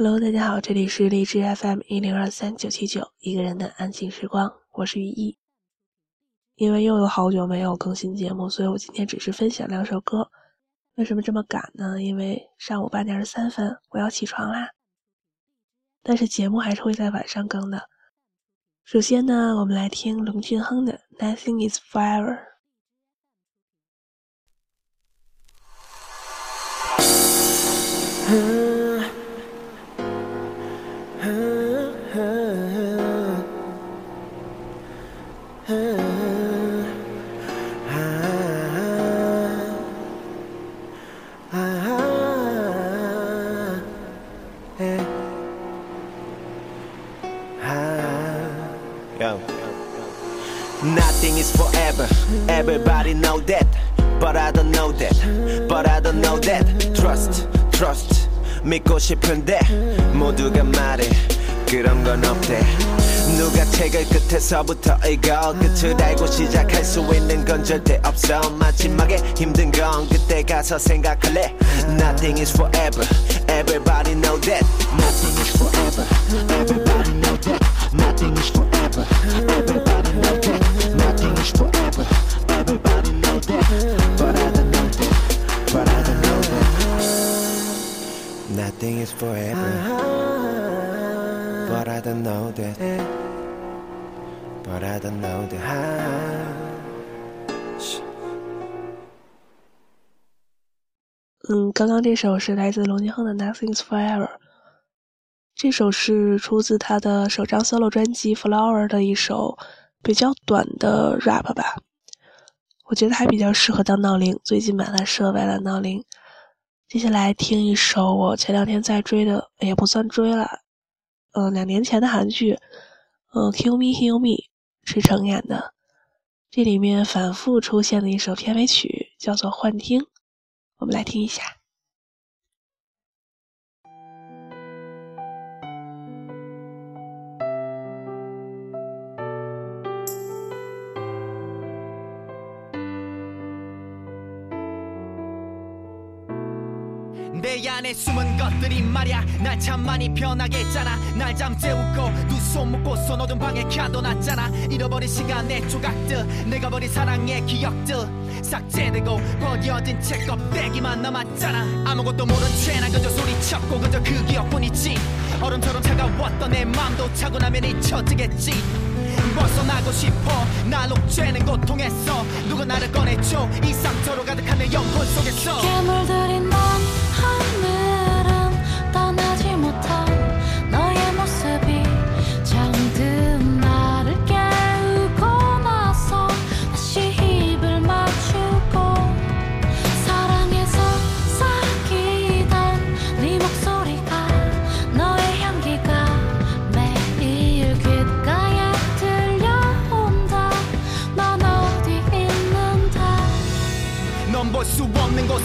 Hello，大家好，这里是荔枝 FM 一零二三九七九一个人的安静时光，我是雨衣。因为又有好久没有更新节目，所以我今天只是分享两首歌。为什么这么赶呢？因为上午八点二十三分我要起床啦。但是节目还是会在晚上更的。首先呢，我们来听龙俊亨的《Nothing Is Forever》。Nothing is forever. Everybody know that. But I don't know that. But I don't know that. Trust, trust. 믿고 싶은데 모두가 말해 그런 건 없대. 누가 책을 끝에서부터 읽어 끝을 알고 시작할 수 있는 건 절대 없어 마지막에 힘든 건 그때 가서 생각할래 Nothing is forever Everybody know that Nothing is forever Everybody know that Nothing is forever Everybody know that Nothing is forever Everybody know that But I don't know that But I don't know that Nothing is forever But I don't know that But I don't know that 嗯，刚刚这首是来自龙俊亨的《Nothing's Forever》，这首是出自他的首张 solo 专辑《Flower》的一首比较短的 rap 吧，我觉得还比较适合当闹铃，最近把它设为了闹铃。接下来听一首我前两天在追的，也不算追了，嗯，两年前的韩剧，嗯，《Kill Me Heal Me》是成演的，这里面反复出现的一首片尾曲叫做《幻听》。我们来听一下。 내 안에 숨은 것들이 말야. 날 참 많이 변하게 했잖아. 날 잠재우고 두 손 묶고서 어두운 방에 가둬놨잖아. 잃어버린 시간의 조각들 내가 버린 사랑의 기억들. 삭제되고 버려진 책 껍데기만 남았잖아. 아무것도 모른 채난 그저 소리쳤고 그저 그 기억뿐이지. 얼음처럼 차가웠던 내 맘도 차고 나면 잊혀지겠지. 벗어나고 싶어. 날 옥죄는 고통에서 누가 나를 꺼내줘. 이 상처로 가득한 내 영혼 속에서. 괴물들인 넌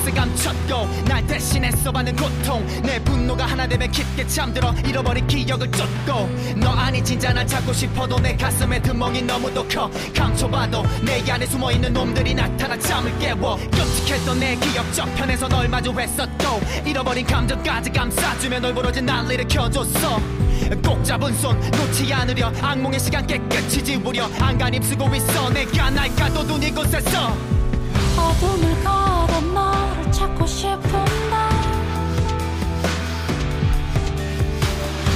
곳에 감췄고 날 대신해서 받는 고통. 내 분노가 하나 되면 깊게 잠들어 잃어버린 기억을 쫓고. 너 아니 진짜 날 찾고 싶어도 내 가슴에 드멍이 너무도 커. 감춰봐도 내 안에 숨어있는 놈들이 나타나 잠을 깨워. 끔찍했던 내 기억 저편에서 널 마주했었고. 잃어버린 감정까지 감싸주며 널 부러진 날 일으켜줬어. 꼭 잡은 손 놓지 않으려 악몽의 시간 깨끗이 지우려. 안간 힘 쓰고 있어. 내가 날 가둬둔 이곳에서 어둠을 걸어 너를 찾고 싶은데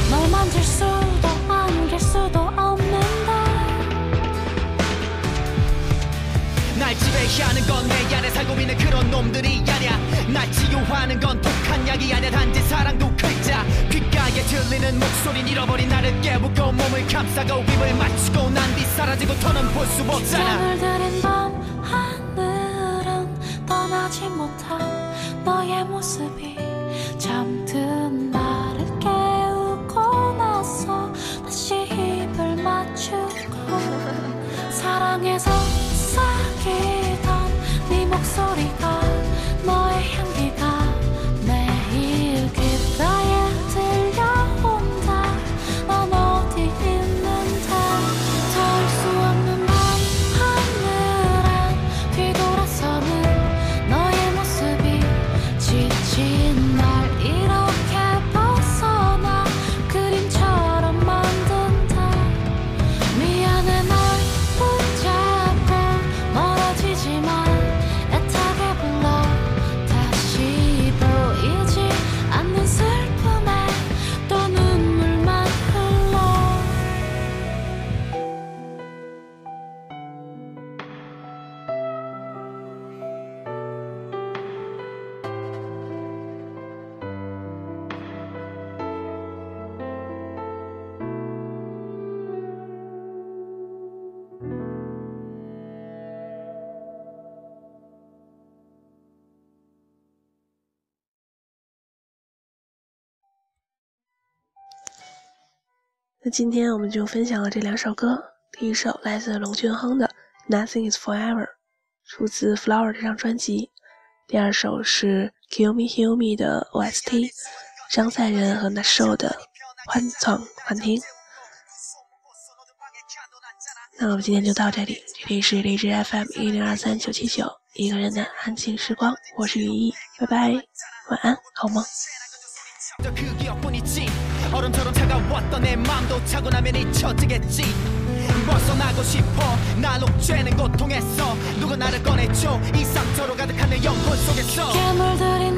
널 만질 수도 안길 수도 없는데 날 지배하는 건 내 안에 살고 있는 그런 놈들이 아냐 날 치유하는 건 독한 약이 아냐 단지 사랑도 글자 귓가에 들리는 목소린 잃어버린 나를 깨우고 몸을 감싸고 입을 맞추고 난 뒤 사라지고 더는 볼 수 없잖아. 잠을 들인 밤 하늘 못한 너의 모습이 잠든 那今天我们就分享了这两首歌，第一首来自龙俊亨的《Nothing Is Forever》，出自《Flower》这张专辑；第二首是《Kill Me Heal Me》的 OST，张赛仁和 Nasho 的《欢唱欢听》。那我们今天就到这里，这里是荔枝 FM 一零二三九七九，一个人的安静时光，我是雨衣，拜拜，晚安，好梦。 얼음처럼 차가웠던 내 맘도 차고 나면 잊혀지겠지. 벗어나고 싶어. 날 옥죄는 고통에서 누가 나를 꺼내줘. 이 상처로 가득한 내 영혼 속에서. 괴물들이